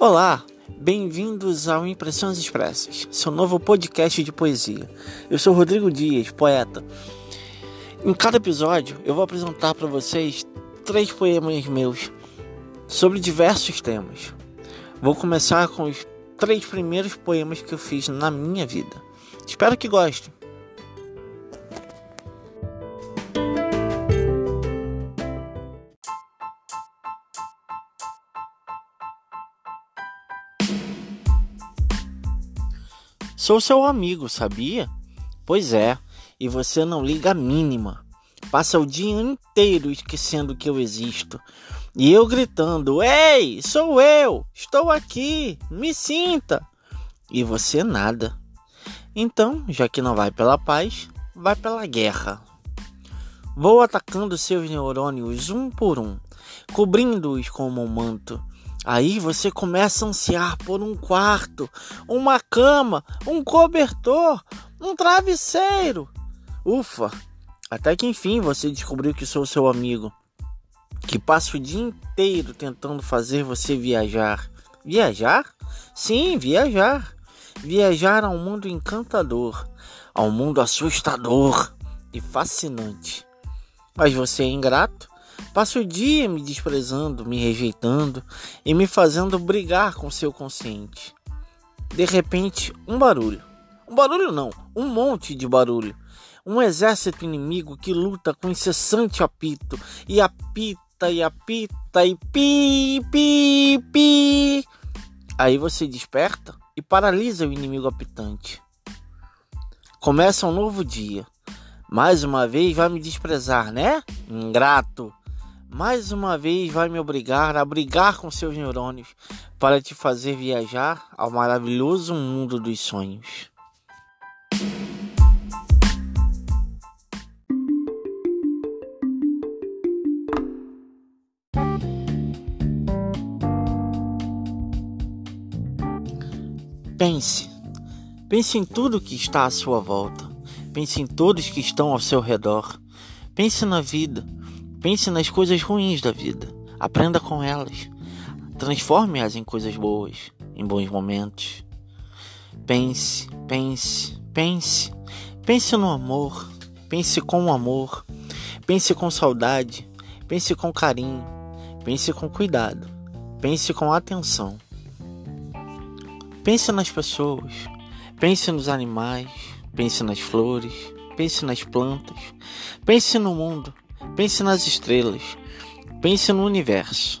Olá, bem-vindos ao Impressões Expressas, seu novo podcast de poesia. Eu sou Rodrigo Dias, poeta. Em cada episódio, eu vou apresentar para vocês três poemas meus sobre diversos temas. Vou começar com os três primeiros poemas que eu fiz na minha vida. Espero que gostem. Sou seu amigo, sabia? Pois é, e você não liga a mínima. Passa o dia inteiro esquecendo que eu existo. E eu gritando: Ei, sou eu! Estou aqui! Me sinta! E você nada. Então, já que não vai pela paz, vai pela guerra. Vou atacando seus neurônios um por um, cobrindo-os como um manto Aí você começa a ansiar por um quarto, uma cama, um cobertor, um travesseiro. Ufa! Até que enfim você descobriu que sou seu amigo, que passa o dia inteiro tentando fazer você viajar. Viajar? Sim, viajar. Viajar a um mundo encantador, a um mundo assustador e fascinante. Mas você é ingrato Passa o dia me desprezando, me rejeitando e me fazendo brigar com seu consciente. De repente, um barulho. Um barulho não, um monte de barulho. Um exército inimigo que luta com incessante apito e apita e apita e pi pi pi. Aí você desperta e paralisa o inimigo apitante. Começa um novo dia. Mais uma vez vai me desprezar, né? Ingrato mais uma vez vai me obrigar a brigar com seus neurônios para te fazer viajar ao maravilhoso mundo dos sonhos. Pense. Pense em tudo que está à sua volta. Pense em todos que estão ao seu redor. Pense na vida Pense nas coisas ruins da vida. Aprenda com elas. Transforme-as em coisas boas, em bons momentos. Pense, pense, pense. Pense no amor. Pense com o amor. Pense com saudade. Pense com carinho. Pense com cuidado. Pense com atenção. Pense nas pessoas. Pense nos animais. Pense nas flores. Pense nas plantas. Pense no mundo. Pense nas estrelas. Pense no universo.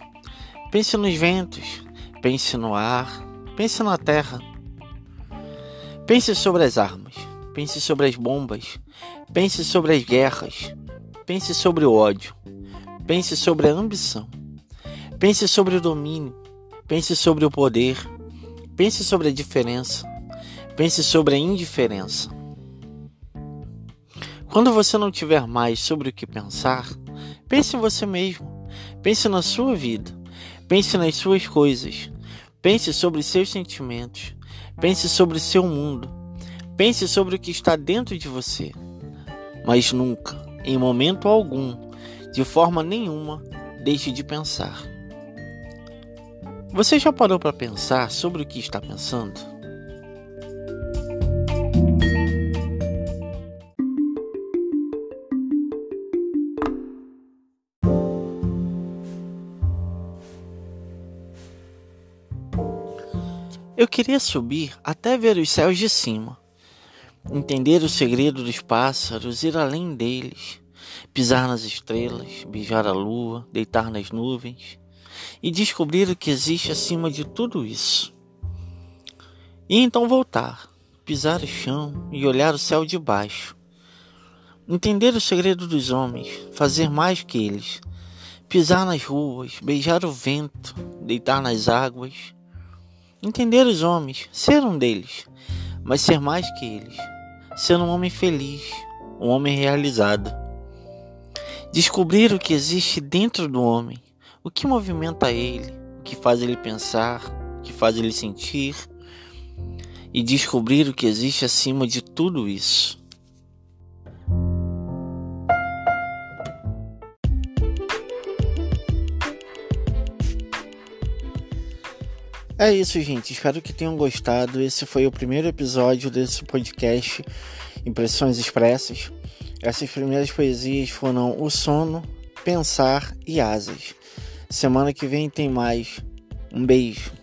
Pense nos ventos. Pense no ar. Pense na terra. Pense sobre as armas. Pense sobre as bombas. Pense sobre as guerras. Pense sobre o ódio. Pense sobre a ambição. Pense sobre o domínio. Pense sobre o poder. Pense sobre a diferença. Pense sobre a indiferença. Quando você não tiver mais sobre o que pensar, pense em você mesmo. Pense na sua vida. Pense nas suas coisas. Pense sobre seus sentimentos. Pense sobre seu mundo. Pense sobre o que está dentro de você. Mas nunca, em momento algum, de forma nenhuma, deixe de pensar. Você já parou para pensar sobre o que está pensando? Eu queria subir até ver os céus de cima, entender o segredo dos pássaros, ir além deles, pisar nas estrelas, beijar a lua, deitar nas nuvens e descobrir o que existe acima de tudo isso. E então voltar, pisar o chão e olhar o céu de baixo. Entender o segredo dos homens, fazer mais que eles, pisar nas ruas, beijar o vento, deitar nas águas Entender os homens, ser um deles, mas ser mais que eles, ser um homem feliz, um homem realizado. Descobrir o que existe dentro do homem, o que movimenta ele, o que faz ele pensar, o que faz ele sentir, e descobrir o que existe acima de tudo isso. É isso, gente. Espero que tenham gostado. Esse foi o primeiro episódio desse podcast Impressões Expressas. Essas primeiras poesias foram O Sono, Pensar e Asas. Semana que vem tem mais. Um beijo.